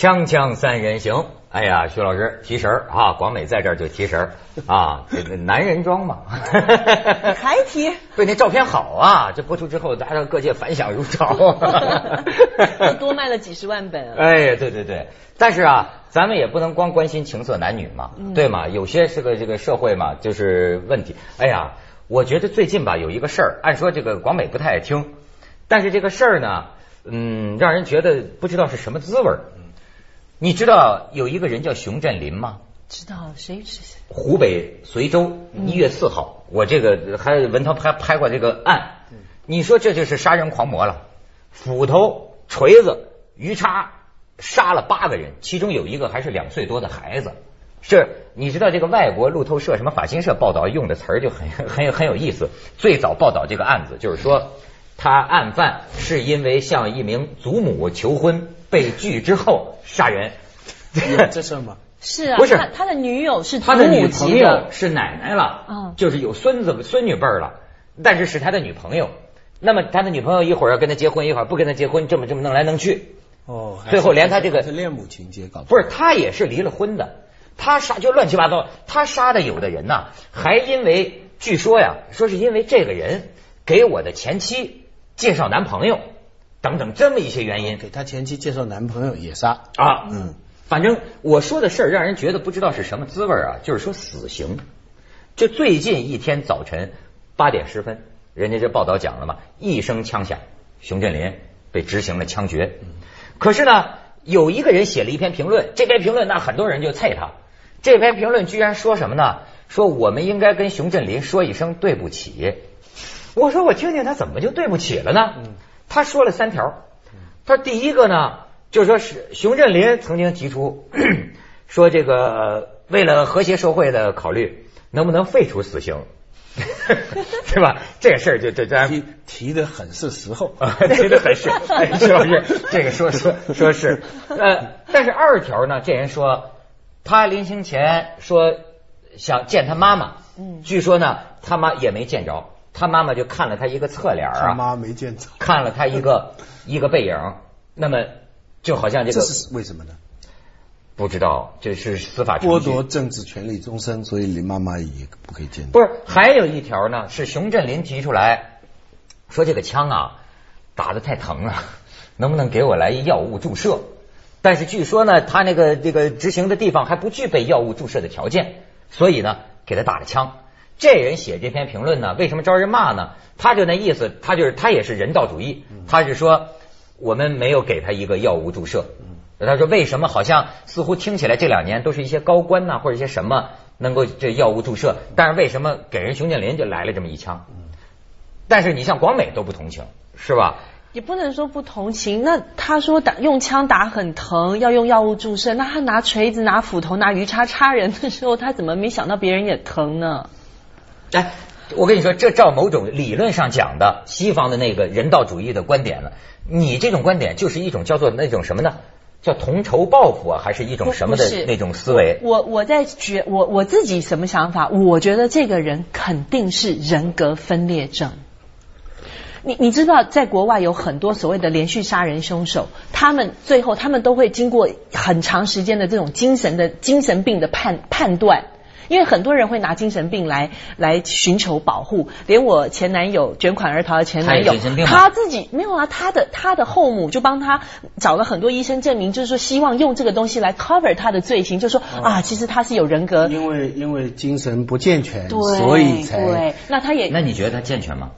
锵锵三人行，哎呀，徐老师提神儿啊，广美在这儿就提神儿啊，这个男人装嘛，还提？对，那照片好啊，这播出之后，大家各界反响如潮，多卖了几十万本。哎，对对对，但是啊，咱们也不能光关心情色男女嘛，对嘛？有些是个这个社会嘛，就是问题。哎呀，我觉得最近吧有一个事儿，按说这个广美不太爱听，但是这个事儿呢，嗯，让人觉得不知道是什么滋味儿。你知道有一个人叫熊振林吗？知道谁是？湖北随州一月四号，我这个还文涛拍拍过这个案。你说这就是杀人狂魔了，斧头、锤子、鱼叉杀了八个人，其中有一个还是两岁多的孩子。是，你知道这个外国路透社什么法新社报道用的词儿就很 很有很有意思。最早报道这个案子就是说，他案犯是因为向一名祖母求婚。被拒之后杀人，这事吗？是啊，不是他的女友是他的女朋友是奶奶了，嗯，就是有孙子孙女辈了，但是是他的女朋友。那么他的女朋友一会儿要跟他结婚，一会儿不跟他结婚，这么这么弄来弄去，哦，最后连他这个是恋母情节搞不是他也是离了婚的，他杀就乱七八糟，他杀的有的人呐，还因为据说呀，说是因为这个人给我的前妻介绍男朋友。等等，这么一些原因，给他前妻介绍男朋友也杀啊，嗯，反正我说的事儿让人觉得不知道是什么滋味啊，就是说死刑。就最近一天早晨八点十分，人家这报道讲了嘛，一声枪响，熊振林被执行了枪决。可是呢，有一个人写了一篇评论，这篇评论那很多人就啐他，这篇评论居然说什么呢？说我们应该跟熊振林说一声对不起。我说我听听他怎么就对不起了呢？他说了三条，他说第一个呢，就是说是熊振林曾经提出 说这个为了和谐社会的考虑，能不能废除死刑，是吧？这事儿就就咱提提的很是时候，提的很是，徐老师这个说说说是。呃，但是二条呢，这人说他临行前说想见他妈妈，嗯，据说呢他妈也没见着。他妈妈就看了他一个侧脸啊，他妈没见着，看了他一个 一个背影，那么就好像这个这是为什么呢？不知道，这是司法剥夺政治权利终身，所以林妈妈也不可以见。不是，还有一条呢，是熊振林提出来说这个枪啊打的太疼了，能不能给我来一药物注射？但是据说呢，他那个这个执行的地方还不具备药物注射的条件，所以呢给他打了枪。这人写这篇评论呢，为什么招人骂呢？他就那意思，他就是他也是人道主义，他是说我们没有给他一个药物注射。他说为什么好像似乎听起来这两年都是一些高官呐或者一些什么能够这药物注射，但是为什么给人熊建林就来了这么一枪？但是你像广美都不同情，是吧？也不能说不同情。那他说打用枪打很疼，要用药物注射，那他拿锤子、拿斧头、拿鱼叉插人的时候，他怎么没想到别人也疼呢？哎，我跟你说，这照某种理论上讲的西方的那个人道主义的观点了，你这种观点就是一种叫做那种什么呢？叫同仇报复啊，还是一种什么的那种思维？我我在觉我我自己什么想法？我觉得这个人肯定是人格分裂症。你你知道，在国外有很多所谓的连续杀人凶手，他们最后他们都会经过很长时间的这种精神的精神病的判判断。因为很多人会拿精神病来来寻求保护，连我前男友卷款而逃的前男友，他自己没有啊，他的他的后母就帮他找了很多医生证明，就是说希望用这个东西来 cover 他的罪行，就说啊，其实他是有人格，因为因为精神不健全，所以才对，那他也那你觉得他健全吗？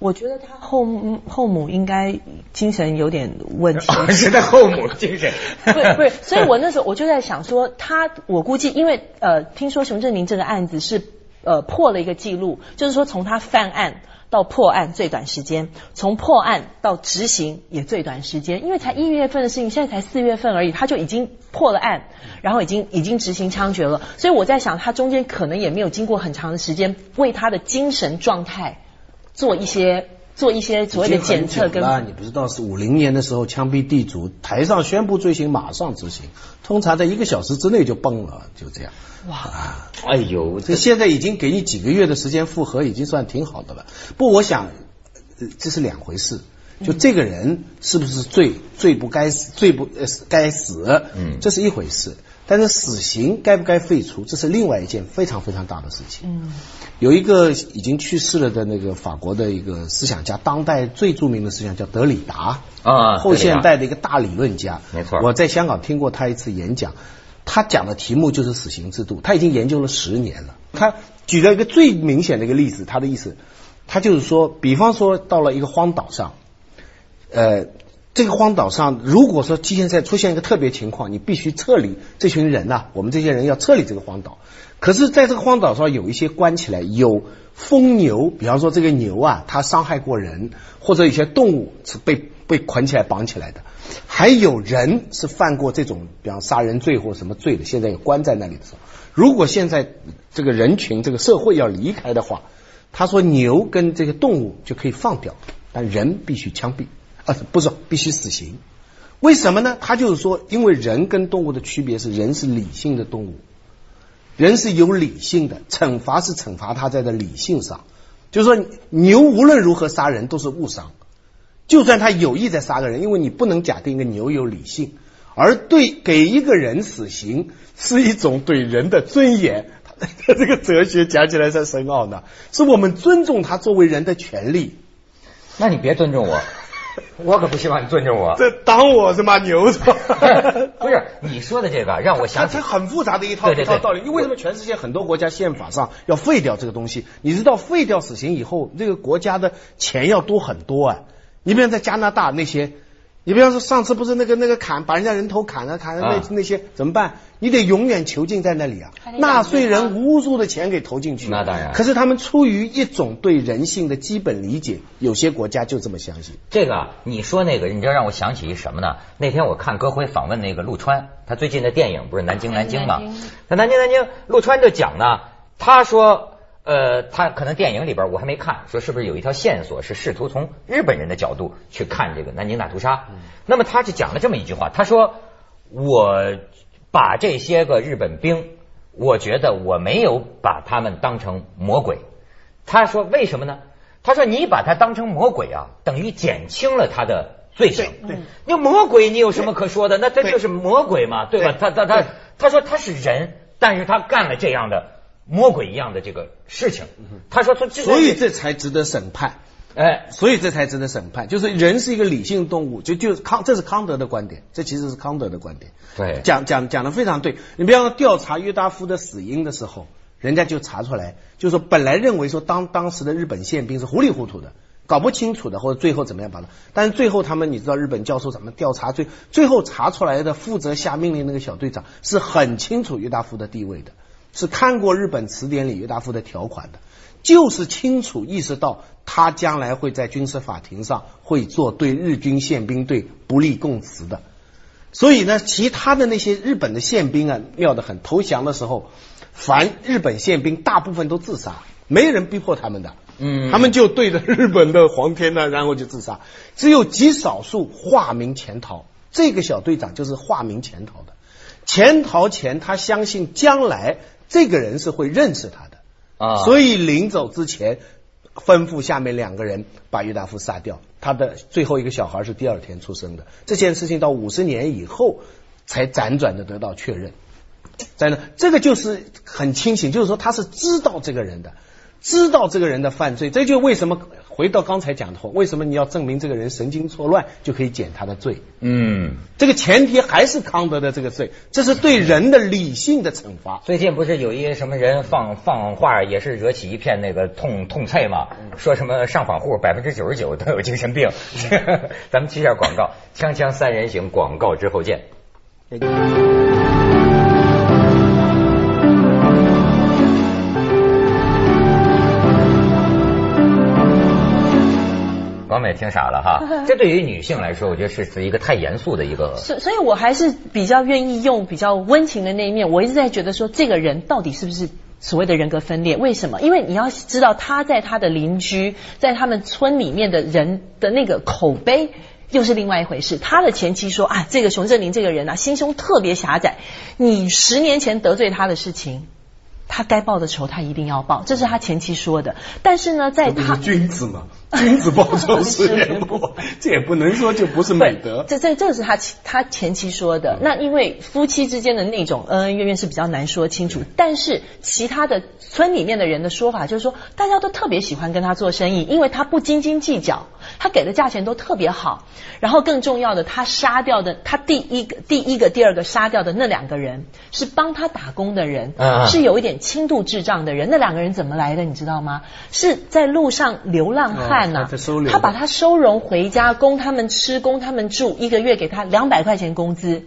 我觉得他后后母应该精神有点问题，是他后母精神，不是不是，所以我那时候我就在想说，他我估计，因为呃，听说熊振林这个案子是呃破了一个记录，就是说从他犯案到破案最短时间，从破案到执行也最短时间，因为才一月份的事情，现在才四月份而已，他就已经破了案，然后已经已经执行枪决了，所以我在想，他中间可能也没有经过很长的时间为他的精神状态。做一些做一些所谓的检测，跟你不知道是五零年的时候枪毙地主，台上宣布罪行马上执行，通常在一个小时之内就崩了，就这样。哇，哎呦，这现在已经给你几个月的时间复核，已经算挺好的了。不，我想这是两回事。就这个人是不是罪罪不该死，罪不呃该死，嗯这是一回事。但是死刑该不该废除，这是另外一件非常非常大的事情。嗯，有一个已经去世了的那个法国的一个思想家，当代最著名的思想家德里达啊后现代的一个大理论家。没错我在香港听过他一次演讲，他讲的题目就是死刑制度，他已经研究了十年了。他举了一个最明显的一个例子，他的意思，他就是说，比方说到了一个荒岛上，呃，这个荒岛上，如果说现在出现一个特别情况，你必须撤离这群人呐、我们这些人要撤离这个荒岛。可是，在这个荒岛上有一些关起来有疯牛，比方说这个牛啊，它伤害过人，或者有些动物是被被捆起来绑起来的，还有人是犯过这种，比方杀人罪或什么罪的，现在也关在那里的时候，如果现在这个人群这个社会要离开的话，他说牛跟这个动物就可以放掉，但人必须枪毙。啊，不是必须死刑。为什么呢？他就是说，因为人跟动物的区别是，人是理性的动物，人是有理性的，惩罚是惩罚他在的理性上。就是说，牛无论如何杀人都是误伤，就算他有意在杀个人，因为你不能假定一个牛有理性，而对给一个人死刑是一种对人的尊严。他这个哲学讲起来才深奥呢，是我们尊重他作为人的权利。那你别尊重我，我可不希望你尊重我。这当我是吗？牛是吧？不是你说的这个，让我想起它很复杂的一套一套道理。因为为什么全世界很多国家宪法上要废掉这个东西？你知道废掉死刑以后，这个国家的钱要多很多啊。你比如在加拿大那些，你比方说上次不是那个那个砍把人家人头砍了砍了那、啊那些怎么办？你得永远囚禁在那里啊纳税人无数的钱给投进去，那当然可是他们出于一种对人性的基本理解，有些国家就这么相信。这个啊，你说那个，你知道让我想起一什么呢？那天我看歌辉访问那个陆川，他最近的电影不是《南京南京》吗？那南京南京，陆川就讲呢，他说。呃，他可能电影里边我还没看，说是不是有一条线索是试图从日本人的角度去看这个南京大屠杀？那么他就讲了这么一句话，他说：“我把这些个日本兵，我觉得我没有把他们当成魔鬼。”他说：“为什么呢？”他说：“你把他当成魔鬼啊，等于减轻了他的罪行。对对那魔鬼你有什么可说的？那他就是魔鬼嘛，对吧？他他他他说他是人，但是他干了这样的魔鬼一样的这个事情。他说从所以这才值得审判。哎，所以这才值得审判，就是人是一个理性动物，就就是康，这是康德的观点，这其实是康德的观点。对讲讲讲的非常对。你比方说调查约达夫的死因的时候，人家就查出来，就是说本来认为说当当时的日本宪兵是糊里糊涂的，搞不清楚的，或者最后怎么样把它，但是最后他们你知道日本教授怎么调查，最最后查出来的负责下命令那个小队长是很清楚约达夫的地位的，是看过日本词典里约达夫的条款的。就是清楚意识到他将来会在军事法庭上会做对日军宪兵队不利供词的，所以呢，其他的那些日本的宪兵啊，妙得很。投降的时候，凡日本宪兵大部分都自杀，没人逼迫他们的，嗯他们就对着日本的皇天呢，然后就自杀。只有极少数化名潜逃，这个小队长就是化名潜逃的。潜逃前，他相信将来这个人是会认识他的。啊，所以临走之前吩咐下面两个人把郁达夫杀掉。他的最后一个小孩是第二天出生的。这件事情到五十年以后才辗转的得到确认。在呢，这个就是很清醒，就是说他是知道这个人的，知道这个人的犯罪。这就为什么回到刚才讲的话，为什么你要证明这个人神经错乱就可以减他的罪？嗯。这个前提还是康德的这个罪，这是对人的理性的惩罚。最近不是有一个什么人放放话，也是惹起一片那个痛痛菜嘛？说什么上访户百分之九十九都有精神病。咱们去一下广告，锵锵三人行广告之后见。王美听傻了哈，这对于女性来说，我觉得是是一个太严肃的一个。所所以，我还是比较愿意用比较温情的那一面。我一直在觉得说，这个人到底是不是所谓的人格分裂？为什么？因为你要知道，他在他的邻居，在他们村里面的人的那个口碑。又是另外一回事。他的前妻说啊，这个熊振林这个人啊，心胸特别狭窄。你十年前得罪他的事情，他该报的仇他一定要报，这是他前妻说的。但是呢，在他君子嘛，君子报仇十年过，这也不能说就不是美德。这这这是他前他前妻说的。那因为夫妻之间的那种恩恩怨怨是比较难说清楚，但是其他的村里面的人的说法就是说，大家都特别喜欢跟他做生意，因为他不斤斤计较，他给的价钱都特别好。然后更重要的，他杀掉的他第一个、第一个、第二个杀掉的那两个人是帮他打工的人，是有一点轻度智障的人。那两个人怎么来的，你知道吗？是在路上流浪汉呐、他把他收容回家，供他们吃，供他们住，一个月给他两百块钱工资，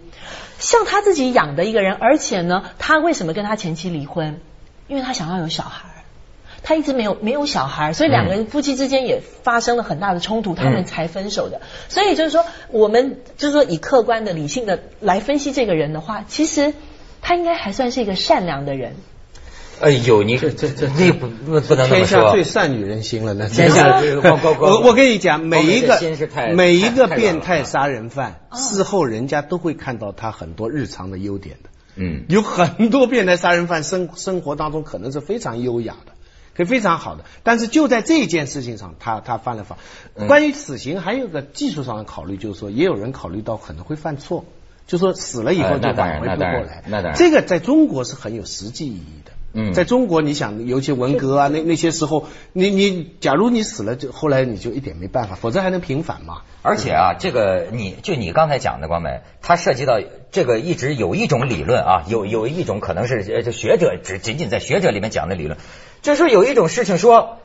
像他自己养的一个人，而且呢，他为什么跟他前妻离婚？因为他想要有小孩。他一直没有没有小孩，所以两个人夫妻之间也发生了很大的冲突，他们才分手的。所以就是说，我们就是说以客观的、理性的来分析这个人的话，其实他应该还算是一个善良的人。哎呦，你这这这这不不不能天下最善女人心了，那天下 我我跟你讲，每一个每一个变态杀人犯，哦事后人家都会看到他很多日常的优点的。嗯有很多变态杀人犯生生活当中可能是非常优雅的，可以非常好的，但是就在这件事情上，他他犯了法。嗯关于死刑，还有个技术上的考虑，就是说，也有人考虑到可能会犯错，就说死了以后就挽回那当然不过来。那当然这个在中国是很有实际意义的。嗯在中国，你想，尤其文革啊，那那些时候，你你，假如你死了，就后来你就一点没办法，否则还能平反嘛。而且啊，这个你就你刚才讲的光美，它涉及到这个一直有一种理论啊，有有一种可能是呃，就学者只仅仅在学者里面讲的理论，就是说有一种事情说，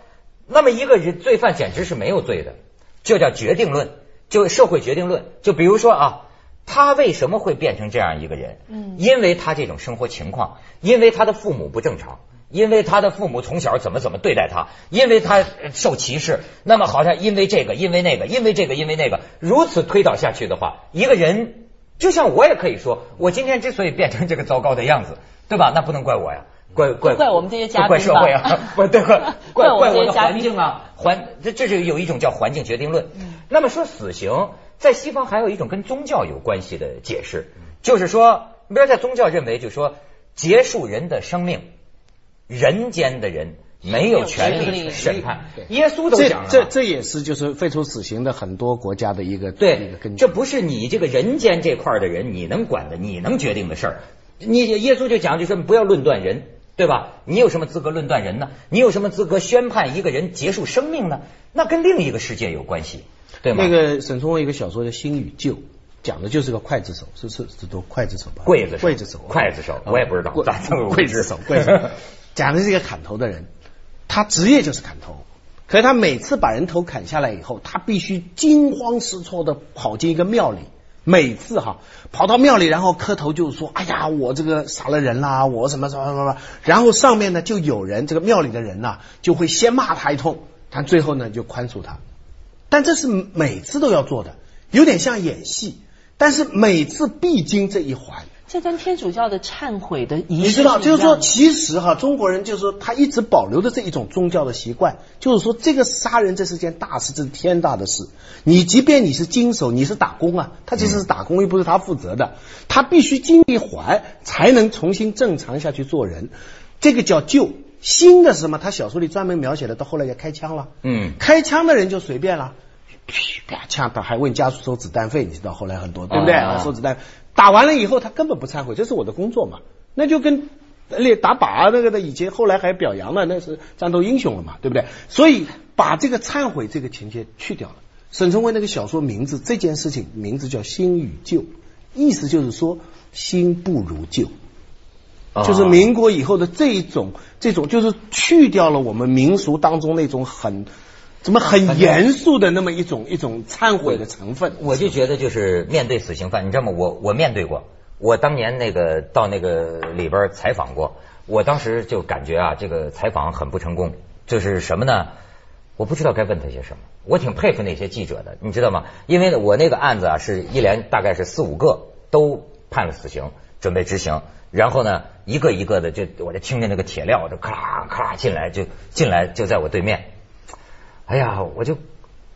那么一个人罪犯简直是没有罪的，就叫决定论，就社会决定论。就比如说啊，他为什么会变成这样一个人？嗯因为他这种生活情况，因为他的父母不正常。因为他的父母从小怎么怎么对待他，因为他呃受歧视，那么好像因为这个，因为那个，因为这个，因为那个，如此推导下去的话，一个人就像我也可以说，我今天之所以变成这个糟糕的样子，对吧？那不能怪我呀，怪怪怪我们这些嘉宾怪社会啊，不对，怪怪我们环境啊，环这这是有一种叫环境决定论。嗯那么说死刑在西方还有一种跟宗教有关系的解释，就是说，比如在宗教认为，就是说结束人的生命，人间的人没有权利审判。对耶稣都讲了嘛，这这也是就是废除死刑的很多国家的一个一个对根，据。这不是你这个人间这块的人你能管的，你能决定的事儿。你耶稣就讲，就说不要论断人，对吧？你有什么资格论断人呢？你有什么资格宣判一个人结束生命呢？那跟另一个世界有关系，对吗？那个沈从文有一个小说叫《新与旧》，讲的就是个刽子手，是是是读刽子手吧？刽子手刽子手，刽子手我也不知道刽咋这么刽子手，刽子手，讲的是一个砍头的人，他职业就是砍头。可是他每次把人头砍下来以后，他必须惊慌失措的跑进一个庙里，每次哈跑到庙里，然后磕头就说：“哎呀，我这个杀了人啦，我什么什么什么什么。”然后上面呢就有人，这个庙里的人呐、就会先骂他一通，但最后呢就宽恕他。但这是每次都要做的，有点像演戏，但是每次必经这一环。这跟天主教的忏悔的仪式你知道，就是说，其实哈，中国人就是说，他一直保留的这一种宗教的习惯，就是说，这个杀人这是件大事，这是天大的事。你即便你是经手，你是打工啊，他其实是打工，又不是他负责的，他必须经一环才能重新正常下去做人，这个叫救。新的是什么？他小说里专门描写的，到后来要开枪了。嗯开枪的人就随便了，啪枪，他还问家属收子弹费，你知道后来很多对不对？啊收子弹，打完了以后他根本不忏悔，这是我的工作嘛，那就跟练打靶啊那个的以前后来还表扬了，那是战斗英雄了嘛，对不对？所以把这个忏悔这个情节去掉了。沈从文那个小说名字这件事情名字叫新与旧，意思就是说新不如旧。就是啊民国以后的这一种，这种就是去掉了我们民俗当中那种很怎么很严肃的那么一种一种忏悔的成分。我就觉得就是面对死刑犯，你知道吗？我我面对过，我当年那个到那个里边采访过，我当时就感觉啊，这个采访很不成功，就是什么呢？我不知道该问他些什么。我挺佩服那些记者的，你知道吗？因为我那个案子啊，是一连大概是四五个都判了死刑，准备执行。然后呢，一个一个的就我就听见那个铁镣就咔咔进来，就进来就在我对面。哎呀，我就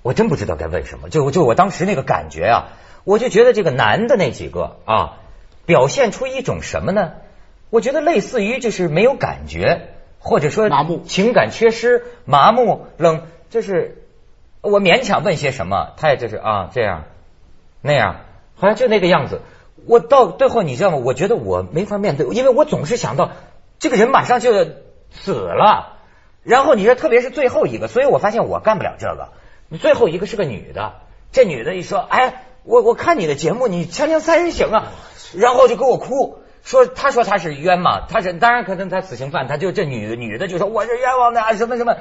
我真不知道该问什么，就就我当时那个感觉啊，我就觉得这个男的那几个啊，表现出一种什么呢？我觉得类似于就是没有感觉，或者说麻木情感缺失、麻木、冷，就是我勉强问些什么，他也就是啊这样那样，好像就那个样子。我到最后你知道吗？我觉得我没法面对，因为我总是想到这个人马上就要死了，然后你说特别是最后一个，所以我发现我干不了这个。你最后一个是个女的，这女的一说，哎，我我看你的节目，你锵锵三人行啊，然后就给我哭。说，她说她是冤嘛，她是当然可能她死刑犯，她就这女女的就说我是冤枉的啊，什么什么，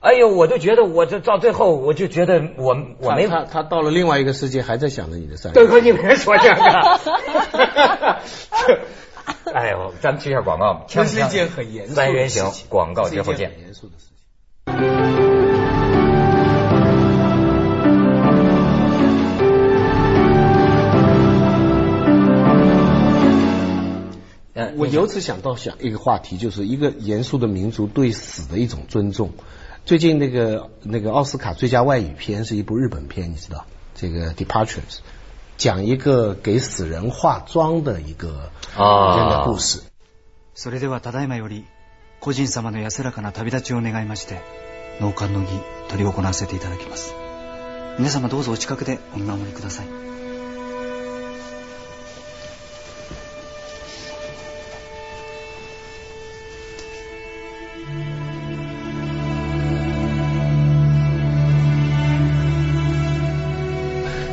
哎呦，我就觉得我就到最后我就觉得我我没他他到了另外一个世界，还在想着你的三对，你别说这个。哎呦，咱们去一下广告，这是一件很严肃的三人行广告之后见严肃的事情。嗯我由此想到想一个话题，就是一个严肃的民族对死的一种尊重。最近那个那个奥斯卡最佳外语片是一部日本片，你知道这个《Departures》，讲一个给死人化妆的一个啊人的故事。それではただいまより、個人様の安らかな旅立ちを願いまして、納棺の儀、執り行わせていただきます。皆様どうぞお近くでお見守りください。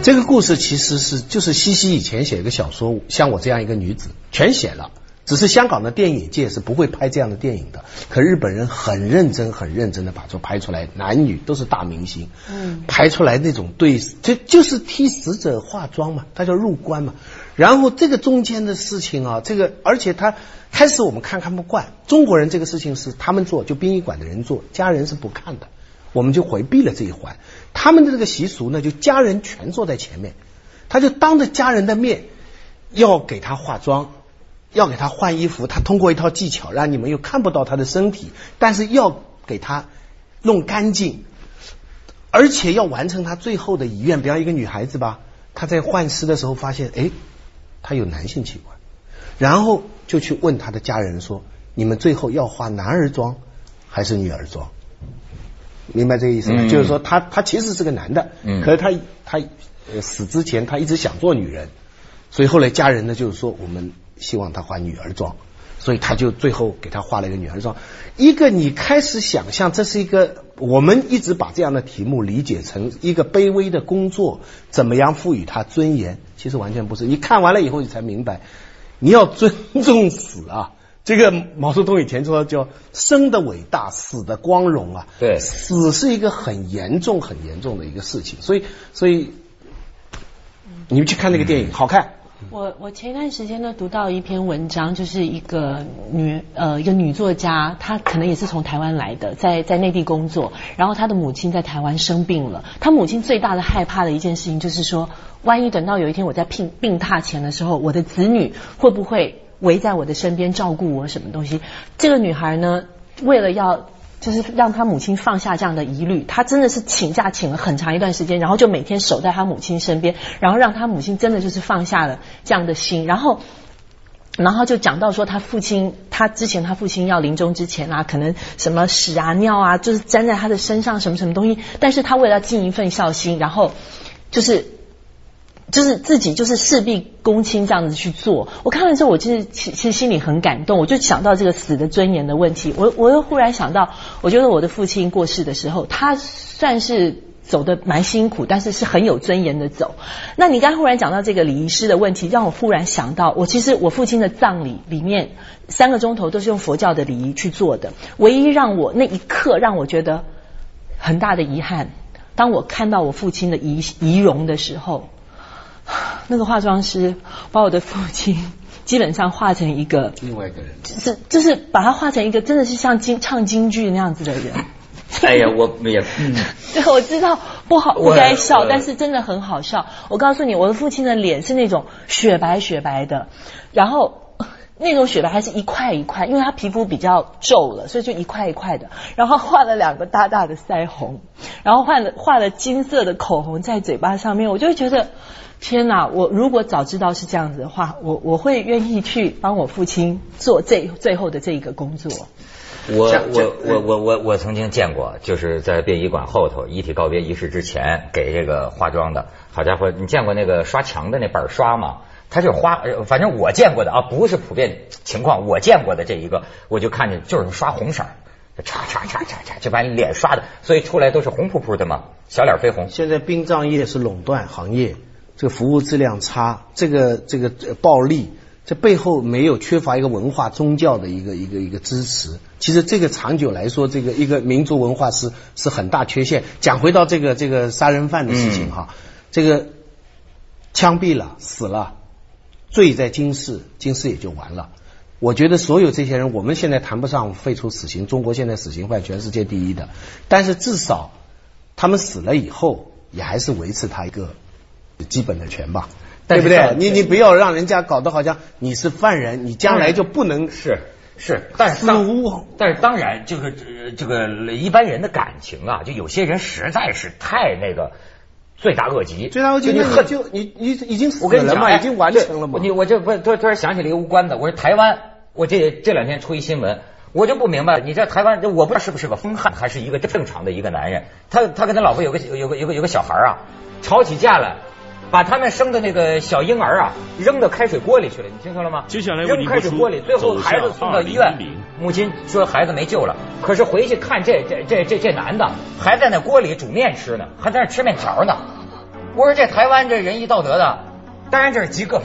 这个故事其实是就是西西以前写一个小说，像我这样一个女子，全写了。只是香港的电影界是不会拍这样的电影的，可日本人很认真、很认真的把这拍出来，男女都是大明星，嗯拍出来那种对，就就是替死者化妆嘛，他叫入棺嘛。然后这个中间的事情啊，这个而且他开始我们看看不惯，中国人这个事情是他们做，就殡仪馆的人做，家人是不看的，我们就回避了这一环。他们的这个习俗呢，就家人全坐在前面，他就当着家人的面要给他化妆。要给他换衣服，他通过一套技巧，让你们又看不到他的身体，但是要给他弄干净，而且要完成他最后的遗愿。比方一个女孩子吧，她在换尸的时候发现，哎，她有男性器官，然后就去问她的家人说：“你们最后要化男儿妆还是女儿妆？”明白这个意思吗？嗯就是说他他其实是个男的，嗯可是他他呃死之前他一直想做女人，所以后来家人呢就是说我们希望他化女儿妆，所以他就最后给他画了一个女儿妆。一个你开始想象这是一个，我们一直把这样的题目理解成一个卑微的工作，怎么样赋予他尊严？其实完全不是。你看完了以后，你才明白，你要尊 重死啊。这个毛泽东以前说叫生的伟大，死的光荣啊。对死是一个很严重、很严重的一个事情，所以，所以你们去看那个电影，好看。我我前一段时间呢读到一篇文章，就是一个女呃一个女作家，她可能也是从台湾来的，在在内地工作，然后她的母亲在台湾生病了，她母亲最大的害怕的一件事情就是说，万一等到有一天我在病病榻前的时候，我的子女会不会围在我的身边照顾我什么东西？这个女孩呢，为了要就是让她母亲放下这样的疑虑，她真的是请假请了很长一段时间，然后就每天守在她母亲身边，然后让她母亲真的就是放下了这样的心，然后。然后就讲到说，他父亲，他之前他父亲要临终之前啊，可能什么屎啊尿啊，就是粘在他的身上，什么什么东西。但是他为了尽一份孝心，然后就是就是自己就是事必躬亲这样子去做。我看了之后，我其实其其实心里很感动，我就想到这个死的尊严的问题。我我又忽然想到，我觉得我的父亲过世的时候，他算是。走的蛮辛苦，但是是很有尊严的走。那你刚忽然讲到这个礼仪师的问题，让我忽然想到，我其实我父亲的葬礼里面三个钟头都是用佛教的礼仪去做的。唯一让我那一刻让我觉得很大的遗憾，当我看到我父亲的仪仪容的时候，那个化妆师把我的父亲 基本上画成一个，另外一个人，就是就是把他画成一个真的是像京唱京剧那样子的人。哎呀，我也嗯，对，我知道不好，不我该笑，但是真的很好笑。我告诉你，我的父亲的脸是那种雪白雪白的，然后那种雪白还是一块一块，因为他皮肤比较皱了，所以就一块一块的。然后画了两个大大的腮红，然后画了画了金色的口红在嘴巴上面，我就会觉得。天哪！我如果早知道是这样子的话，我我会愿意去帮我父亲做最最后的这一个工作。我我我我我我曾经见过，就是在殡仪馆后头遗体告别仪式之前给这个化妆的。好家伙，你见过那个刷墙的那板刷吗？他就花，反正我见过的啊，不是普遍情况。我见过的这一个，我就看见就是刷红色，擦擦擦擦擦，就把你脸刷的，所以出来都是红扑扑的嘛，小脸绯红。现在殡葬业是垄断行业。这个服务质量差，这个这个暴力，这背后没有缺乏一个文化宗教的一个一个一个支持。其实这个长久来说，这个一个民族文化是是很大缺陷。讲回到这个这个杀人犯的事情哈，这个枪毙了死了，罪在今世，今世也就完了。我觉得所有这些人，我们现在谈不上废除死刑，中国现在死刑犯全世界第一的，但是至少他们死了以后，也还是维持他一个。基本的权吧，对不对？你你不要让人家搞得好像你是犯人，你将来就不能是是，但是当但是当然就是这个一般人的感情啊，就有些人实在是太那个罪大恶极，罪大恶极，你恨就你你已经死了嘛，已经完成了嘛。你我这不突突然想起了一个无关的，我说台湾，我这这两天出一新闻，我就不明白，你这台湾我不知道是不是个疯汉，还是一个正常的一个男人，他他跟他老婆有个有个有个有个小孩啊，吵起架来。把他们生的那个小婴儿啊扔到开水锅里去了，你听说了吗？接下来扔开水锅里，最后孩子送到医院，母亲说孩子没救了。可是回去看这这这这这男的还在那锅里煮面吃呢，还在那吃面条呢。我说这台湾这仁义道德的，当然这是极个。